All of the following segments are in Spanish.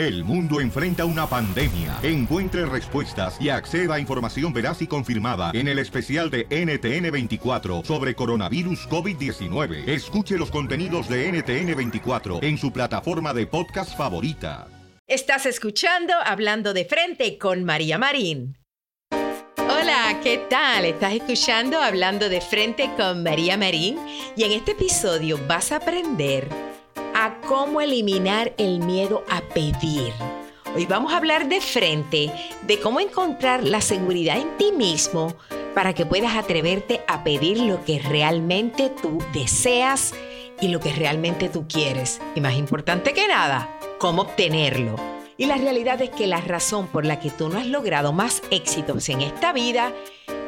El mundo enfrenta una pandemia. Encuentre respuestas y acceda a información veraz y confirmada en el especial de NTN24 sobre coronavirus COVID-19. Escuche los contenidos de NTN24 en su plataforma de podcast favorita. Estás escuchando Hablando de Frente con María Marín. Hola, ¿qué tal? Estás escuchando Hablando de Frente con María Marín y en este episodio vas a aprender a cómo eliminar el miedo a pedir. Hoy vamos a hablar de frente de cómo encontrar la seguridad en ti mismo para que puedas atreverte a pedir lo que realmente tú deseas y lo que realmente tú quieres. Y más importante que nada, cómo obtenerlo. Y la realidad es que la razón por la que tú no has logrado más éxitos en esta vida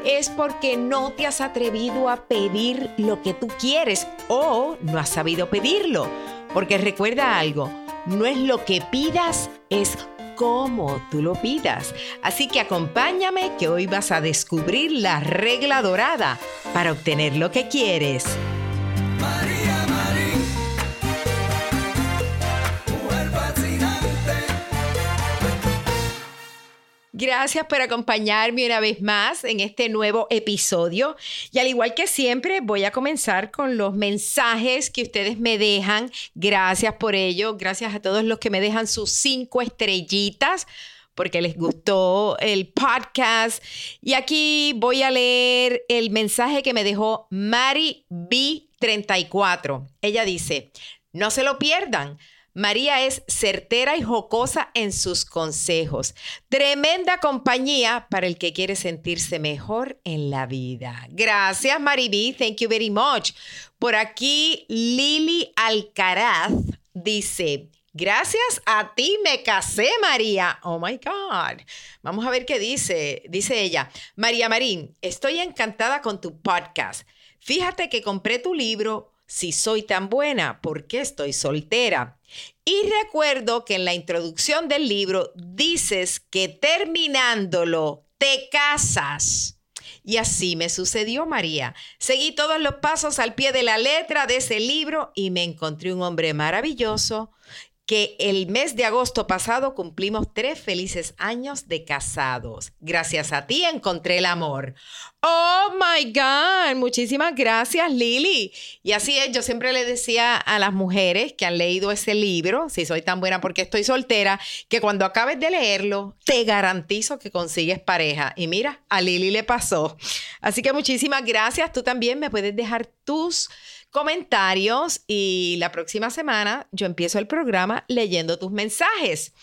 es porque no te has atrevido a pedir lo que tú quieres o no has sabido pedirlo. Porque recuerda algo, no es lo que pidas, es cómo tú lo pidas. Así que acompáñame que hoy vas a descubrir la regla dorada para obtener lo que quieres. Gracias por acompañarme una vez más en este nuevo episodio. Y al igual que siempre, voy a comenzar con los mensajes que ustedes me dejan. Gracias por ello. Gracias a todos los que me dejan sus cinco estrellitas porque les gustó el podcast. Y aquí voy a leer el mensaje que me dejó Mari B34. Ella dice, no se lo pierdan. María es certera y jocosa en sus consejos. Tremenda compañía para el que quiere sentirse mejor en la vida. Gracias, Maribí. Thank you very much. Por aquí, Lili Alcaraz dice. Gracias a ti me casé, María. Oh my God. Vamos a ver qué dice. Dice ella, María Marín, estoy encantada con tu podcast. Fíjate que compré tu libro Si soy tan buena, ¿por qué estoy soltera? Y recuerdo que en la introducción del libro dices que terminándolo te casas. Y así me sucedió, María. Seguí todos los pasos al pie de la letra de ese libro y me encontré un hombre maravilloso que el mes de agosto pasado cumplimos tres felices años de casados. Gracias a ti encontré el amor. Oh my God, muchísimas gracias Lili. Y así es, yo siempre le decía a las mujeres que han leído ese libro, si soy tan buena porque estoy soltera, que cuando acabes de leerlo, te garantizo que consigues pareja. Y mira, a Lili le pasó. Así que muchísimas gracias. Tú también me puedes dejar tus comentarios y la próxima semana yo empiezo el programa leyendo tus mensajes.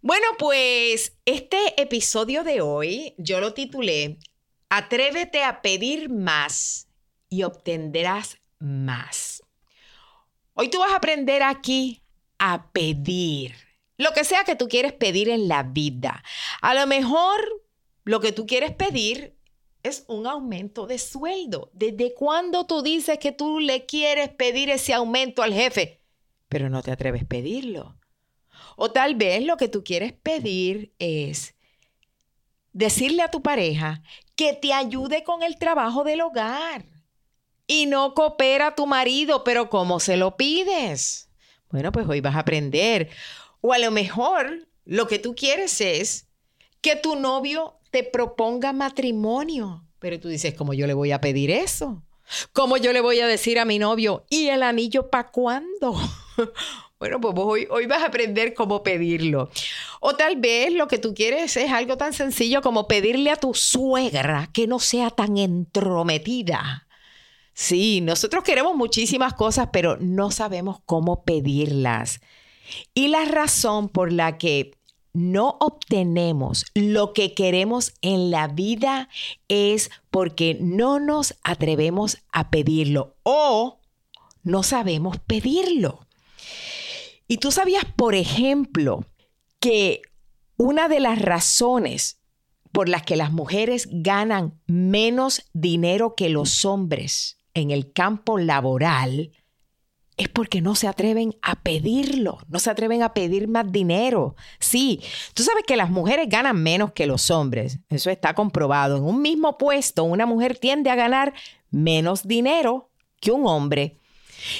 Bueno, pues este episodio de hoy yo lo titulé Atrévete a pedir más y obtendrás más. Hoy tú vas a aprender aquí a pedir. Lo que sea que tú quieres pedir en la vida. A lo mejor lo que tú quieres pedir es un aumento de sueldo. ¿Desde cuándo tú dices que tú le quieres pedir ese aumento al jefe, pero no te atreves a pedirlo? O tal vez lo que tú quieres pedir es decirle a tu pareja que te ayude con el trabajo del hogar y no coopera tu marido, pero ¿cómo se lo pides? Bueno, pues hoy vas a aprender. O a lo mejor lo que tú quieres es que tu novio te proponga matrimonio. Pero tú dices, ¿cómo yo le voy a pedir eso? ¿Cómo yo le voy a decir a mi novio, ¿y el anillo para cuándo? bueno, pues hoy, hoy vas a aprender cómo pedirlo. O tal vez lo que tú quieres es algo tan sencillo como pedirle a tu suegra que no sea tan entrometida. Sí, nosotros queremos muchísimas cosas, pero no sabemos cómo pedirlas. Y la razón por la que no obtenemos lo que queremos en la vida es porque no nos atrevemos a pedirlo o no sabemos pedirlo. Y tú sabías, por ejemplo, que una de las razones por las que las mujeres ganan menos dinero que los hombres en el campo laboral es porque no se atreven a pedirlo, no se atreven a pedir más dinero. Sí, tú sabes que las mujeres ganan menos que los hombres, eso está comprobado. En un mismo puesto, una mujer tiende a ganar menos dinero que un hombre.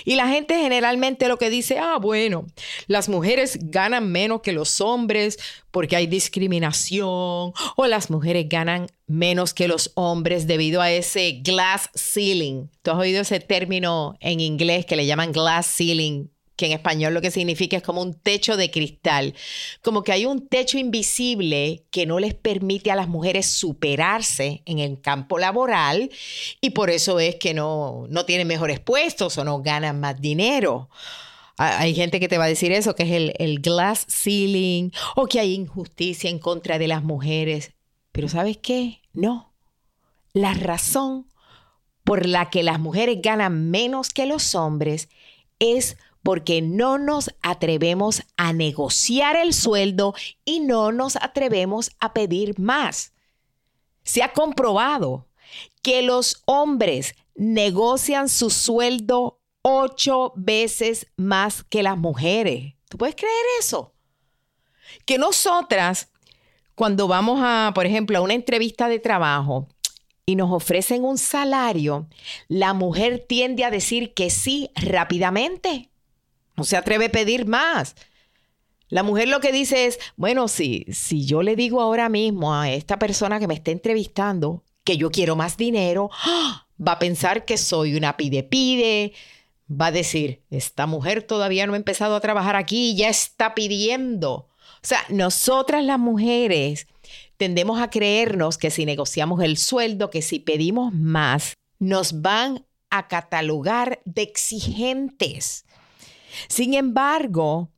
Y la gente generalmente lo que dice, ah, bueno, las mujeres ganan menos que los hombres porque hay discriminación, o las mujeres ganan menos que los hombres debido a ese glass ceiling. ¿Tú has oído ese término en inglés que le llaman glass ceiling? Que en español lo que significa es como un techo de cristal, como que hay un techo invisible que no les permite a las mujeres superarse en el campo laboral y por eso es que no, no tienen mejores puestos o no ganan más dinero. Hay gente que te va a decir eso, que es el, glass ceiling o que hay injusticia en contra de las mujeres. Pero ¿sabes qué? No. La razón por la que las mujeres ganan menos que los hombres es no nos atrevemos a negociar el sueldo y no nos atrevemos a pedir más. Se ha comprobado que los hombres negocian su sueldo ocho veces más que las mujeres. ¿Tú puedes creer eso? Que nosotras, cuando vamos a, por ejemplo, a una entrevista de trabajo, y nos ofrecen un salario, la mujer tiende a decir que sí rápidamente. Se atreve a pedir más. La mujer lo que dice es, bueno, si, si yo le digo ahora mismo a esta persona que me está entrevistando que yo quiero más dinero, va a pensar que soy una pide pide, va a decir, esta mujer todavía no ha empezado a trabajar aquí, ya está pidiendo. O sea, nosotras las mujeres tendemos a creernos que si negociamos el sueldo, que si pedimos más, nos van a catalogar de exigentes. Sin embargo,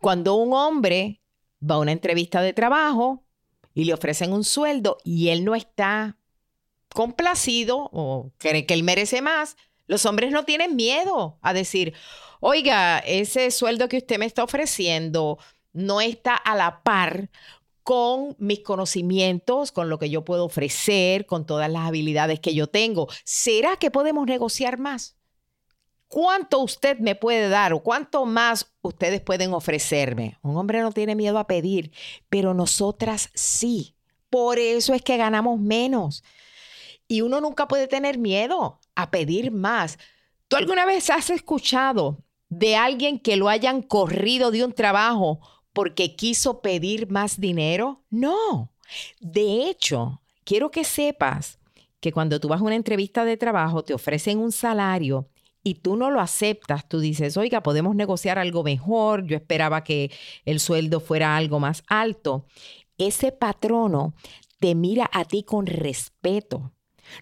cuando un hombre va a una entrevista de trabajo y le ofrecen un sueldo y él no está complacido o cree que él merece más, los hombres no tienen miedo a decir, oiga, ese sueldo que usted me está ofreciendo no está a la par con mis conocimientos, con lo que yo puedo ofrecer, con todas las habilidades que yo tengo. ¿Será que podemos negociar más? ¿Cuánto usted me puede dar o cuánto más ustedes pueden ofrecerme? Un hombre no tiene miedo a pedir, pero nosotras sí. Por eso es que ganamos menos. Y uno nunca puede tener miedo a pedir más. ¿Tú alguna vez has escuchado de alguien que lo hayan corrido de un trabajo porque quiso pedir más dinero? No. De hecho, quiero que sepas que cuando tú vas a una entrevista de trabajo te ofrecen un salario y tú no lo aceptas, tú dices, oiga, podemos negociar algo mejor, yo esperaba que el sueldo fuera algo más alto, ese patrono te mira a ti con respeto.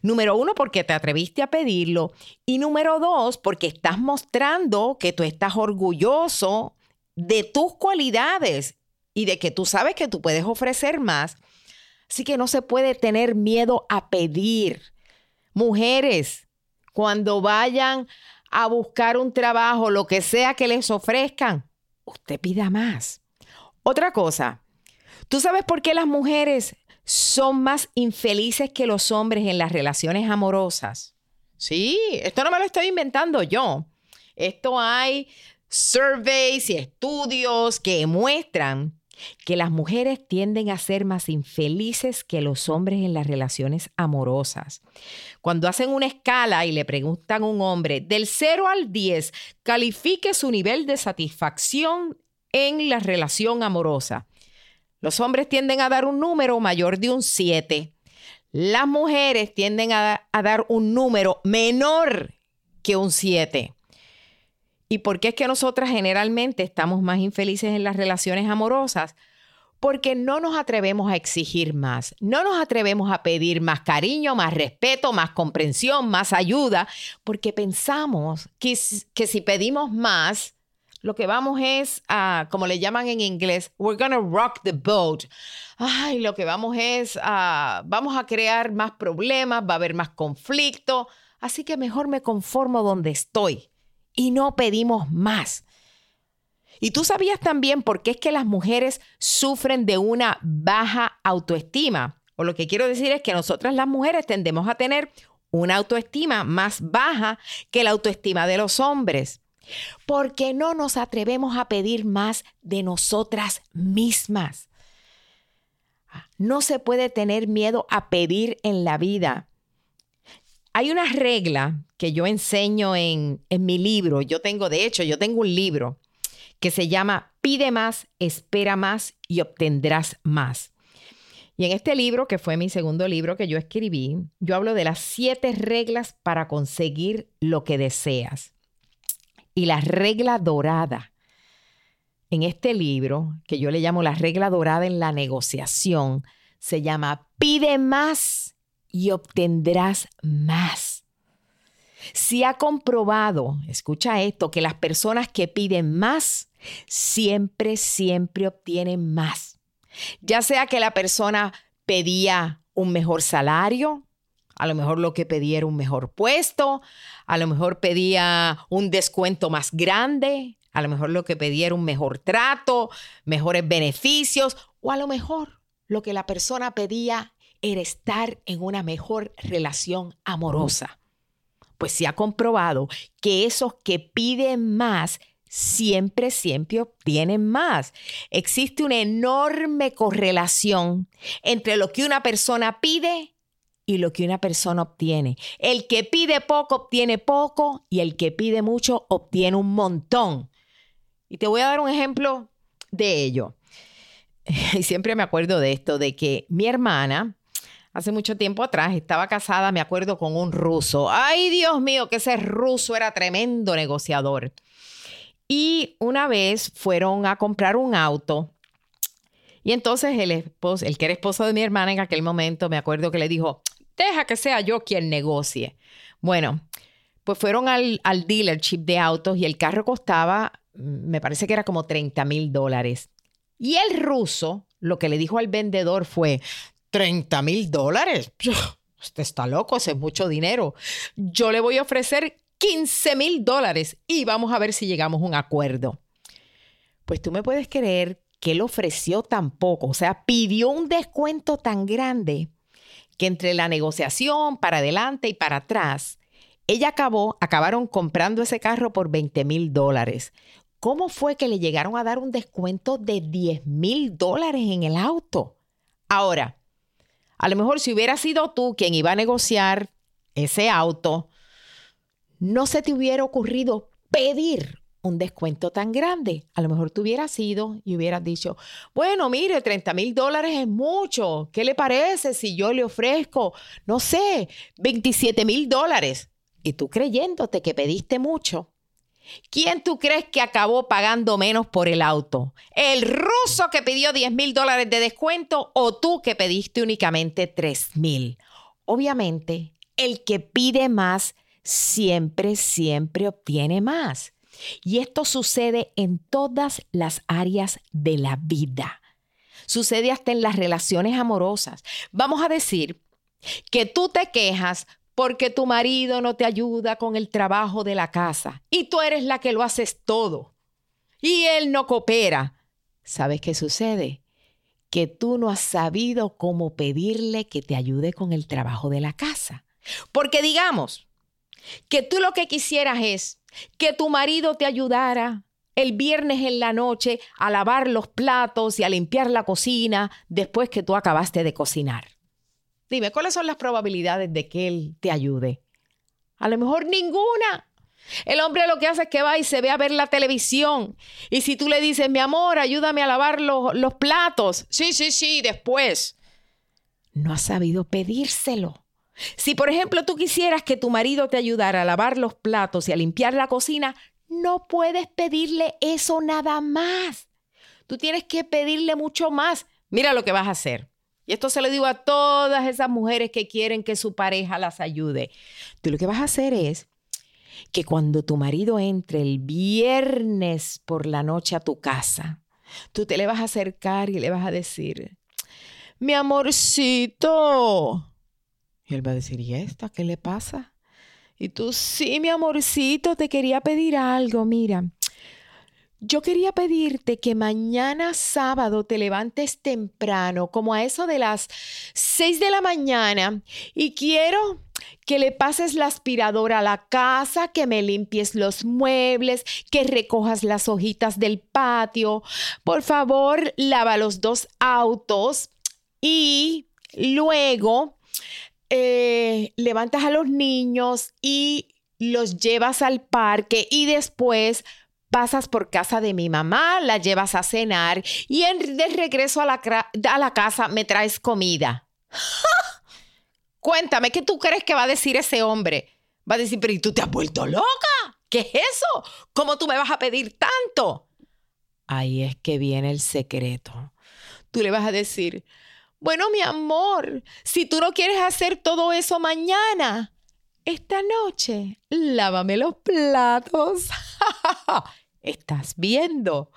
Número uno, porque te atreviste a pedirlo. Y número dos, porque estás mostrando que tú estás orgulloso de tus cualidades y de que tú sabes que tú puedes ofrecer más. Así que no se puede tener miedo a pedir. Mujeres, cuando vayan a buscar un trabajo, lo que sea que les ofrezcan, usted pida más. Otra cosa, ¿tú sabes por qué las mujeres son más infelices que los hombres en las relaciones amorosas? Sí, esto no me lo estoy inventando yo. Esto hay surveys y estudios que muestran que las mujeres tienden a ser más infelices que los hombres en las relaciones amorosas. Cuando hacen una escala y le preguntan a un hombre del 0 al 10, califique su nivel de satisfacción en la relación amorosa. Los hombres tienden a dar un número mayor de un 7. Las mujeres tienden a, dar un número menor que un 7. ¿Y por qué es que nosotras generalmente estamos más infelices en las relaciones amorosas? Porque no nos atrevemos a exigir más, no nos atrevemos a pedir más cariño, más respeto, más comprensión, más ayuda, porque pensamos que, si pedimos más, lo que vamos es a, como le llaman en inglés, we're gonna rock the boat. Ay, lo que vamos es a, vamos a crear más problemas, va a haber más conflicto, así que mejor me conformo donde estoy y no pedimos más. Y tú sabías también por qué es que las mujeres sufren de una baja autoestima. O lo que quiero decir es que nosotras las mujeres tendemos a tener una autoestima más baja que la autoestima de los hombres. Porque no nos atrevemos a pedir más de nosotras mismas. No se puede tener miedo a pedir en la vida. Hay una regla que yo enseño en, en mi libro. Yo tengo, de hecho, yo tengo un libro que se llama Pide más, espera más y obtendrás más. Y en este libro, que fue mi segundo libro que yo escribí, yo hablo de las siete reglas para conseguir lo que deseas. Y la regla dorada en este libro, que yo le llamo la regla dorada en la negociación, se llama pide más y obtendrás más. Si ha comprobado, escucha esto, que las personas que piden más siempre, siempre obtienen más. Ya sea que la persona pedía un mejor salario, a lo mejor lo que pedía era un mejor puesto, a lo mejor pedía un descuento más grande, a lo mejor lo que pedía era un mejor trato, mejores beneficios, o a lo mejor lo que la persona pedía era estar en una mejor relación amorosa. Pues se ha comprobado que esos que piden más siempre, siempre obtienen más. Existe una enorme correlación entre lo que una persona pide y lo que una persona obtiene. El que pide poco obtiene poco y el que pide mucho obtiene un montón. Y te voy a dar un ejemplo de ello. Y siempre me acuerdo de esto, de que mi hermana, hace mucho tiempo atrás, estaba casada, me acuerdo, con un ruso. Ay, Dios mío, que ese ruso era tremendo negociador. Y una vez fueron a comprar un auto. Y entonces el, esposo, el que era esposo de mi hermana en aquel momento, me acuerdo que le dijo, deja que sea yo quien negocie. Bueno, pues fueron al, al dealership de autos y el carro costaba, me parece que era como 30 mil dólares. Y el ruso lo que le dijo al vendedor fue, 30 mil dólares. Usted está loco, ese es mucho dinero. Yo le voy a ofrecer 15 mil dólares y vamos a ver si llegamos a un acuerdo. Pues tú me puedes creer que él ofreció tan poco, o sea, pidió un descuento tan grande que entre la negociación para adelante y para atrás, ella acabó, acabaron comprando ese carro por 20 mil dólares. ¿Cómo fue que le llegaron a dar un descuento de 10 mil dólares en el auto? Ahora, a lo mejor si hubiera sido tú quien iba a negociar ese auto, no se te hubiera ocurrido pedir un descuento tan grande. A lo mejor tú hubieras ido y hubieras dicho, bueno, mire, 30 mil dólares es mucho. ¿Qué le parece si yo le ofrezco, no sé, 27 mil dólares? Y tú creyéndote que pediste mucho. ¿Quién tú crees que acabó pagando menos por el auto? ¿El ruso que pidió 10 mil dólares de descuento o tú que pediste únicamente 3 mil? Obviamente, el que pide más siempre, siempre obtiene más. Y esto sucede en todas las áreas de la vida. Sucede hasta en las relaciones amorosas. Vamos a decir que tú te quejas porque tu marido no te ayuda con el trabajo de la casa y tú eres la que lo haces todo y él no coopera. ¿Sabes qué sucede? Que tú no has sabido cómo pedirle que te ayude con el trabajo de la casa. Porque digamos, que tú lo que quisieras es que tu marido te ayudara el viernes en la noche a lavar los platos y a limpiar la cocina después que tú acabaste de cocinar. Dime, ¿cuáles son las probabilidades de que él te ayude? A lo mejor ninguna. El hombre lo que hace es que va y se ve a ver la televisión. Y si tú le dices, mi amor, ayúdame a lavar los, los platos. Sí, sí, sí, después. No ha sabido pedírselo. Si, por ejemplo, tú quisieras que tu marido te ayudara a lavar los platos y a limpiar la cocina, no puedes pedirle eso nada más. Tú tienes que pedirle mucho más. Mira lo que vas a hacer. Y esto se lo digo a todas esas mujeres que quieren que su pareja las ayude. Tú lo que vas a hacer es que cuando tu marido entre el viernes por la noche a tu casa, tú te le vas a acercar y le vas a decir, mi amorcito, y él va a decir, ¿y esta qué le pasa? Y tú, sí, mi amorcito, te quería pedir algo, mira. Yo quería pedirte que mañana sábado te levantes temprano, como a eso de las seis de la mañana, y quiero que le pases la aspiradora a la casa, que me limpies los muebles, que recojas las hojitas del patio. Por favor, lava los dos autos y luego eh, levantas a los niños y los llevas al parque y después pasas por casa de mi mamá, la llevas a cenar y en, de regreso a la, a la casa me traes comida. Cuéntame, ¿qué tú crees que va a decir ese hombre? Va a decir, pero ¿y tú te has vuelto loca? ¿Qué es eso? ¿Cómo tú me vas a pedir tanto? Ahí es que viene el secreto. Tú le vas a decir, bueno, mi amor, si tú no quieres hacer todo eso mañana, esta noche, lávame los platos. Estás viendo.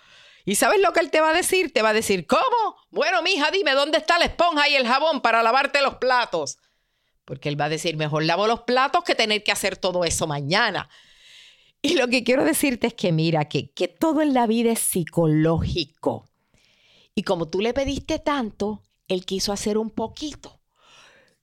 ¿Y sabes lo que él te va a decir? Te va a decir, ¿cómo? Bueno, mija, dime dónde está la esponja y el jabón para lavarte los platos. Porque él va a decir, mejor lavo los platos que tener que hacer todo eso mañana. Y lo que quiero decirte es que mira, que, que todo en la vida es psicológico. Y como tú le pediste tanto, él quiso hacer un poquito.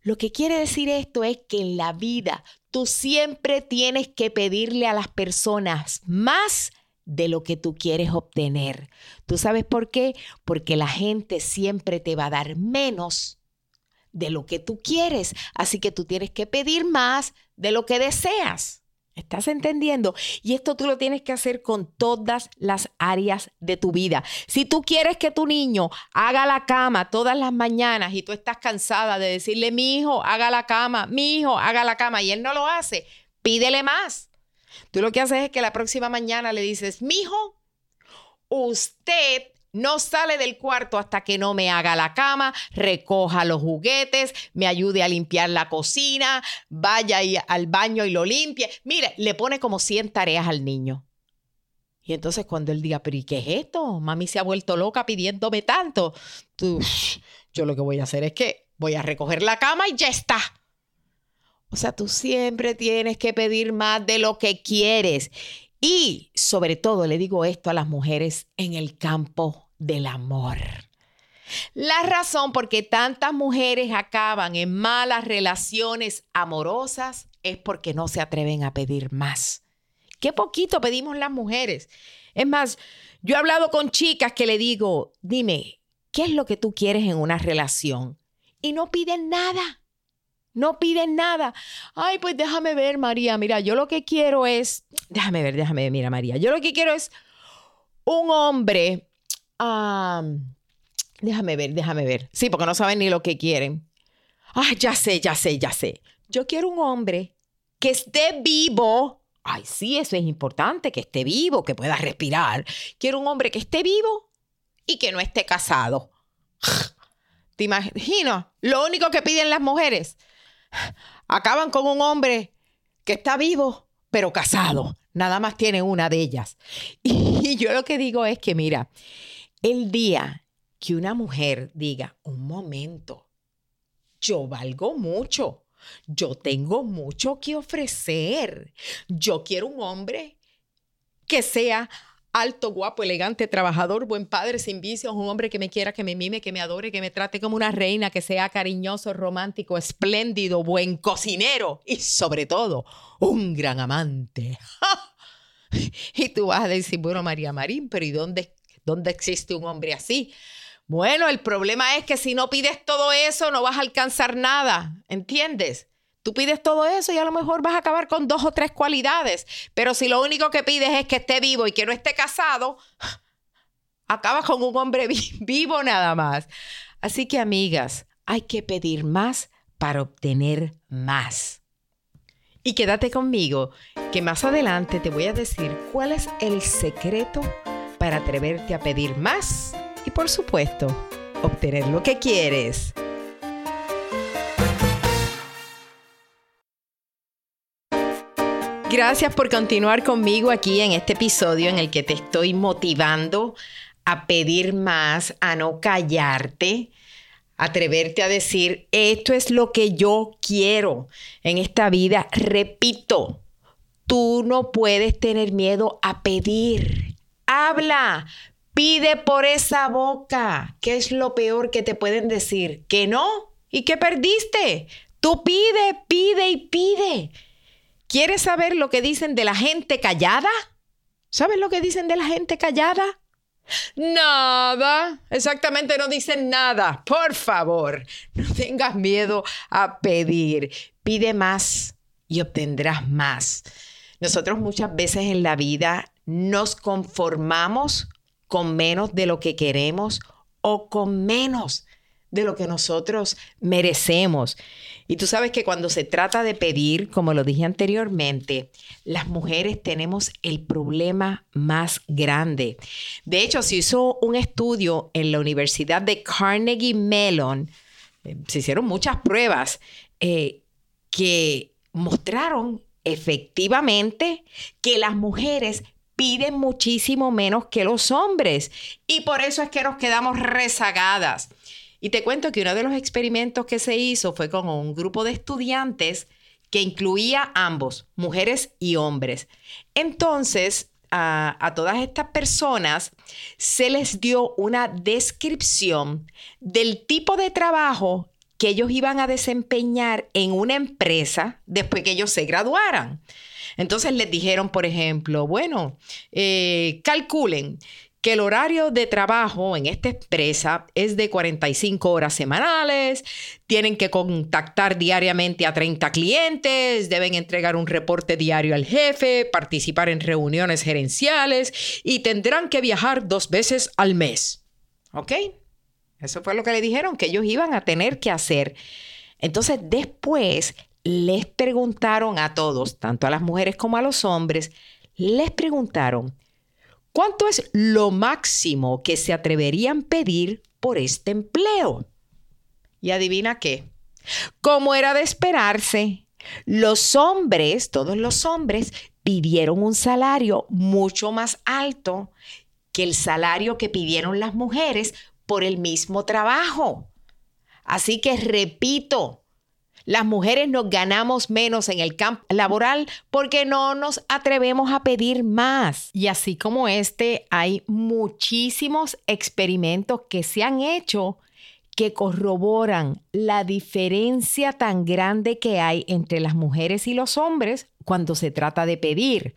Lo que quiere decir esto es que en la vida tú siempre tienes que pedirle a las personas más de lo que tú quieres obtener. ¿Tú sabes por qué? Porque la gente siempre te va a dar menos de lo que tú quieres. Así que tú tienes que pedir más de lo que deseas. ¿Estás entendiendo? Y esto tú lo tienes que hacer con todas las áreas de tu vida. Si tú quieres que tu niño haga la cama todas las mañanas y tú estás cansada de decirle, mi hijo, haga la cama, mi hijo, haga la cama, y él no lo hace, pídele más. Tú lo que haces es que la próxima mañana le dices, mi hijo, usted no sale del cuarto hasta que no me haga la cama, recoja los juguetes, me ayude a limpiar la cocina, vaya al baño y lo limpie. Mire, le pone como 100 tareas al niño. Y entonces cuando él diga, pero ¿y qué es esto? Mami se ha vuelto loca pidiéndome tanto. Tú, yo lo que voy a hacer es que voy a recoger la cama y ya está. O sea, tú siempre tienes que pedir más de lo que quieres. Y sobre todo le digo esto a las mujeres en el campo del amor. La razón por qué tantas mujeres acaban en malas relaciones amorosas es porque no se atreven a pedir más. Qué poquito pedimos las mujeres. Es más, yo he hablado con chicas que le digo, dime, ¿qué es lo que tú quieres en una relación? Y no piden nada. No piden nada. Ay, pues déjame ver, María. Mira, yo lo que quiero es. Déjame ver, déjame ver, mira, María. Yo lo que quiero es un hombre. déjame ver, déjame ver. Sí, porque no saben ni lo que quieren. Ay, ya sé, ya sé, ya sé. Yo quiero un hombre que esté vivo. Ay, sí, eso es importante, que esté vivo, que pueda respirar. Quiero un hombre que esté vivo y que no esté casado. ¿Te imaginas? Lo único que piden las mujeres acaban con un hombre que está vivo, pero casado. Nada más tiene una de ellas. Y yo lo que digo es que, mira, el día que una mujer diga, un momento, yo valgo mucho, yo tengo mucho que ofrecer, yo quiero un hombre que sea alto, guapo, elegante, trabajador, buen padre, sin vicios, un hombre que me quiera, que me mime, que me adore, que me trate como una reina, que sea cariñoso, romántico, espléndido, buen cocinero y sobre todo un gran amante. y tú vas a decir, bueno, María Marín, pero ¿y dónde, dónde existe un hombre así? Bueno, el problema es que si no pides todo eso, no vas a alcanzar nada, ¿entiendes? Tú pides todo eso y a lo mejor vas a acabar con dos o tres cualidades, pero si lo único que pides es que esté vivo y que no esté casado, acabas con un hombre vivo nada más. Así que amigas, hay que pedir más para obtener más. Y quédate conmigo, que más adelante te voy a decir cuál es el secreto para atreverte a pedir más y por supuesto, obtener lo que quieres. Gracias por continuar conmigo aquí en este episodio en el que te estoy motivando a pedir más, a no callarte, atreverte a decir, esto es lo que yo quiero en esta vida. Repito, tú no puedes tener miedo a pedir. Habla, pide por esa boca. ¿Qué es lo peor que te pueden decir? ¿Que no? ¿Y que perdiste? Tú pide, pide y pide. ¿Quieres saber lo que dicen de la gente callada? ¿Sabes lo que dicen de la gente callada? Nada, exactamente no dicen nada. Por favor, no tengas miedo a pedir. Pide más y obtendrás más. Nosotros muchas veces en la vida nos conformamos con menos de lo que queremos o con menos de lo que nosotros merecemos. Y tú sabes que cuando se trata de pedir, como lo dije anteriormente, las mujeres tenemos el problema más grande. De hecho, se hizo un estudio en la Universidad de Carnegie Mellon, eh, se hicieron muchas pruebas eh, que mostraron efectivamente que las mujeres piden muchísimo menos que los hombres y por eso es que nos quedamos rezagadas. Y te cuento que uno de los experimentos que se hizo fue con un grupo de estudiantes que incluía ambos, mujeres y hombres. Entonces, a, todas estas personas se les dio una descripción del tipo de trabajo que ellos iban a desempeñar en una empresa después que ellos se graduaran. Entonces les dijeron, por ejemplo, bueno, eh, calculen que el horario de trabajo en esta empresa es de 45 horas semanales, tienen que contactar diariamente a 30 clientes, deben entregar un reporte diario al jefe, participar en reuniones gerenciales y tendrán que viajar dos veces al mes. ¿Ok? Eso fue lo que le dijeron que ellos iban a tener que hacer. Entonces después les preguntaron a todos, tanto a las mujeres como a los hombres, les preguntaron, ¿cuánto es lo máximo que se atreverían a pedir por este empleo? Y adivina qué, como era de esperarse, los hombres, todos los hombres, pidieron un salario mucho más alto que el salario que pidieron las mujeres por el mismo trabajo. Así que repito, las mujeres nos ganamos menos en el campo laboral porque no nos atrevemos a pedir más. Y así como este, hay muchísimos experimentos que se han hecho que corroboran la diferencia tan grande que hay entre las mujeres y los hombres cuando se trata de pedir.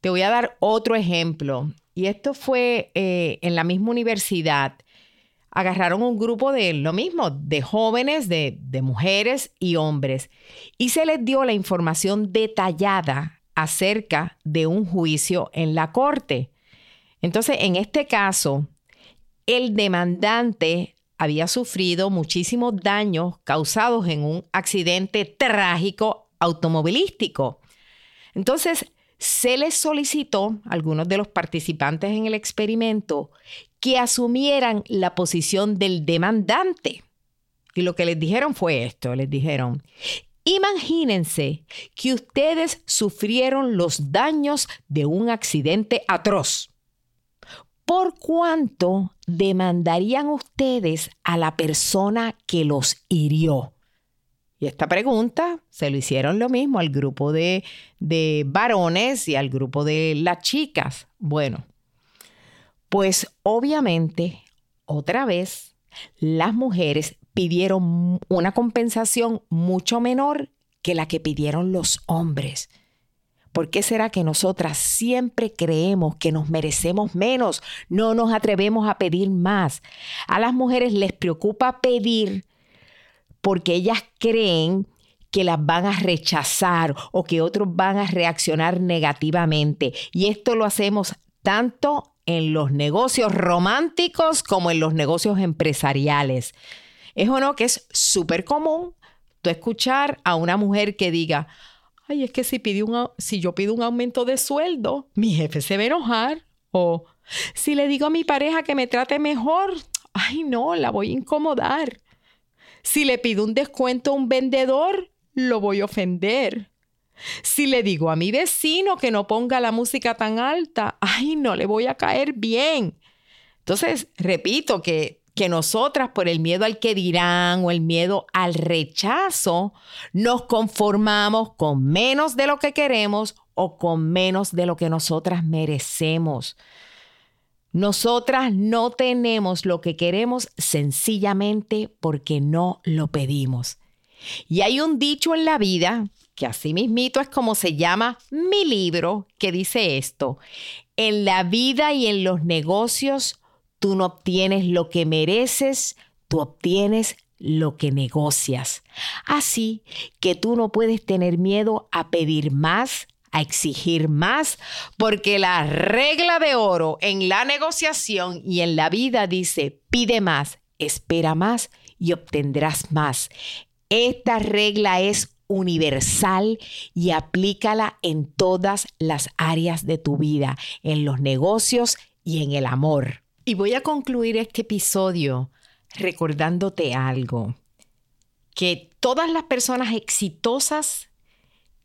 Te voy a dar otro ejemplo. Y esto fue eh, en la misma universidad agarraron un grupo de lo mismo, de jóvenes, de, de mujeres y hombres, y se les dio la información detallada acerca de un juicio en la corte. Entonces, en este caso, el demandante había sufrido muchísimos daños causados en un accidente trágico automovilístico. Entonces, se les solicitó a algunos de los participantes en el experimento que asumieran la posición del demandante. Y lo que les dijeron fue esto, les dijeron, imagínense que ustedes sufrieron los daños de un accidente atroz. ¿Por cuánto demandarían ustedes a la persona que los hirió? Y esta pregunta se lo hicieron lo mismo al grupo de, de varones y al grupo de las chicas. Bueno, pues obviamente, otra vez, las mujeres pidieron una compensación mucho menor que la que pidieron los hombres. ¿Por qué será que nosotras siempre creemos que nos merecemos menos? No nos atrevemos a pedir más. A las mujeres les preocupa pedir porque ellas creen que las van a rechazar o que otros van a reaccionar negativamente. Y esto lo hacemos tanto en los negocios románticos como en los negocios empresariales. Es o no que es súper común tú escuchar a una mujer que diga, ay, es que si, un, si yo pido un aumento de sueldo, mi jefe se va a enojar. O si le digo a mi pareja que me trate mejor, ay, no, la voy a incomodar. Si le pido un descuento a un vendedor, lo voy a ofender. Si le digo a mi vecino que no ponga la música tan alta, ay, no le voy a caer bien. Entonces, repito que, que nosotras por el miedo al que dirán o el miedo al rechazo, nos conformamos con menos de lo que queremos o con menos de lo que nosotras merecemos. Nosotras no tenemos lo que queremos sencillamente porque no lo pedimos. Y hay un dicho en la vida que así mismito es como se llama mi libro, que dice esto. En la vida y en los negocios, tú no obtienes lo que mereces, tú obtienes lo que negocias. Así que tú no puedes tener miedo a pedir más, a exigir más, porque la regla de oro en la negociación y en la vida dice, pide más, espera más y obtendrás más. Esta regla es universal y aplícala en todas las áreas de tu vida, en los negocios y en el amor. Y voy a concluir este episodio recordándote algo, que todas las personas exitosas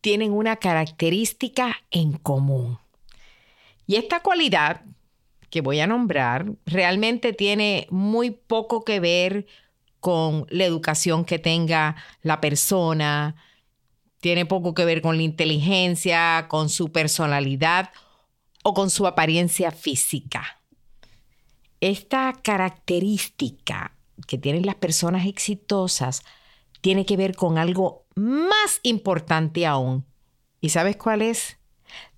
tienen una característica en común. Y esta cualidad que voy a nombrar realmente tiene muy poco que ver con la educación que tenga la persona, tiene poco que ver con la inteligencia, con su personalidad o con su apariencia física. Esta característica que tienen las personas exitosas tiene que ver con algo más importante aún. ¿Y sabes cuál es?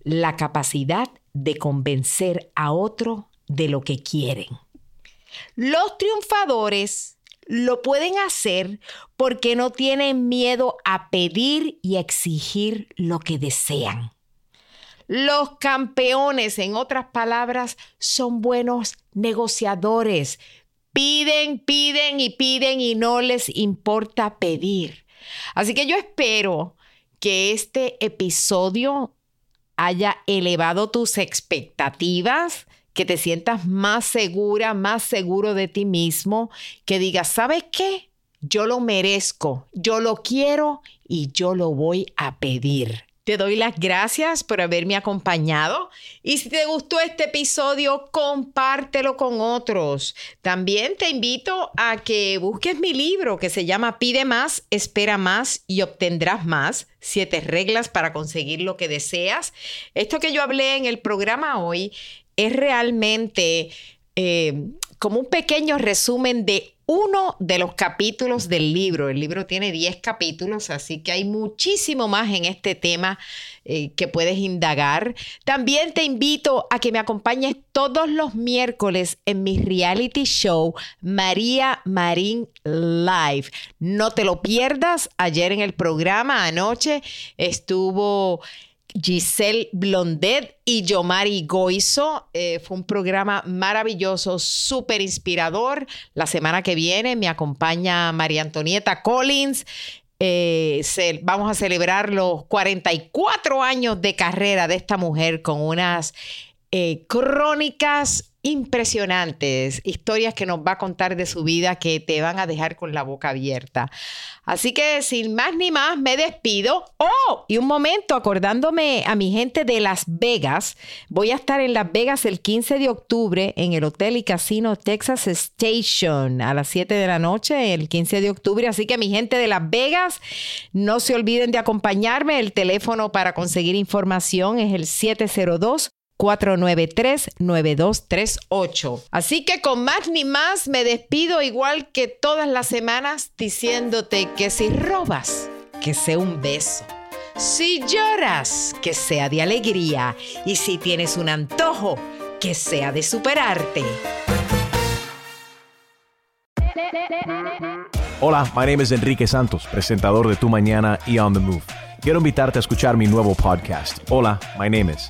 La capacidad de convencer a otro de lo que quieren. Los triunfadores lo pueden hacer porque no tienen miedo a pedir y exigir lo que desean. Los campeones, en otras palabras, son buenos negociadores. Piden, piden y piden y no les importa pedir. Así que yo espero que este episodio haya elevado tus expectativas, que te sientas más segura, más seguro de ti mismo, que digas, ¿sabes qué? Yo lo merezco, yo lo quiero y yo lo voy a pedir. Te doy las gracias por haberme acompañado y si te gustó este episodio, compártelo con otros. También te invito a que busques mi libro que se llama Pide más, espera más y obtendrás más. Siete reglas para conseguir lo que deseas. Esto que yo hablé en el programa hoy es realmente eh, como un pequeño resumen de uno de los capítulos del libro. El libro tiene 10 capítulos, así que hay muchísimo más en este tema eh, que puedes indagar. También te invito a que me acompañes todos los miércoles en mi reality show María Marín Live. No te lo pierdas. Ayer en el programa, anoche, estuvo... Giselle Blondet y Yomari Goizo. Eh, fue un programa maravilloso, súper inspirador. La semana que viene me acompaña María Antonieta Collins. Eh, vamos a celebrar los 44 años de carrera de esta mujer con unas eh, crónicas impresionantes, historias que nos va a contar de su vida que te van a dejar con la boca abierta. Así que sin más ni más me despido. Oh, y un momento acordándome a mi gente de Las Vegas. Voy a estar en Las Vegas el 15 de octubre en el Hotel y Casino Texas Station a las 7 de la noche el 15 de octubre. Así que mi gente de Las Vegas, no se olviden de acompañarme. El teléfono para conseguir información es el 702 493-9238. Así que con más ni más me despido igual que todas las semanas diciéndote que si robas, que sea un beso. Si lloras, que sea de alegría. Y si tienes un antojo, que sea de superarte. Hola, my name is Enrique Santos, presentador de Tu Mañana y On the Move. Quiero invitarte a escuchar mi nuevo podcast, Hola, my name is,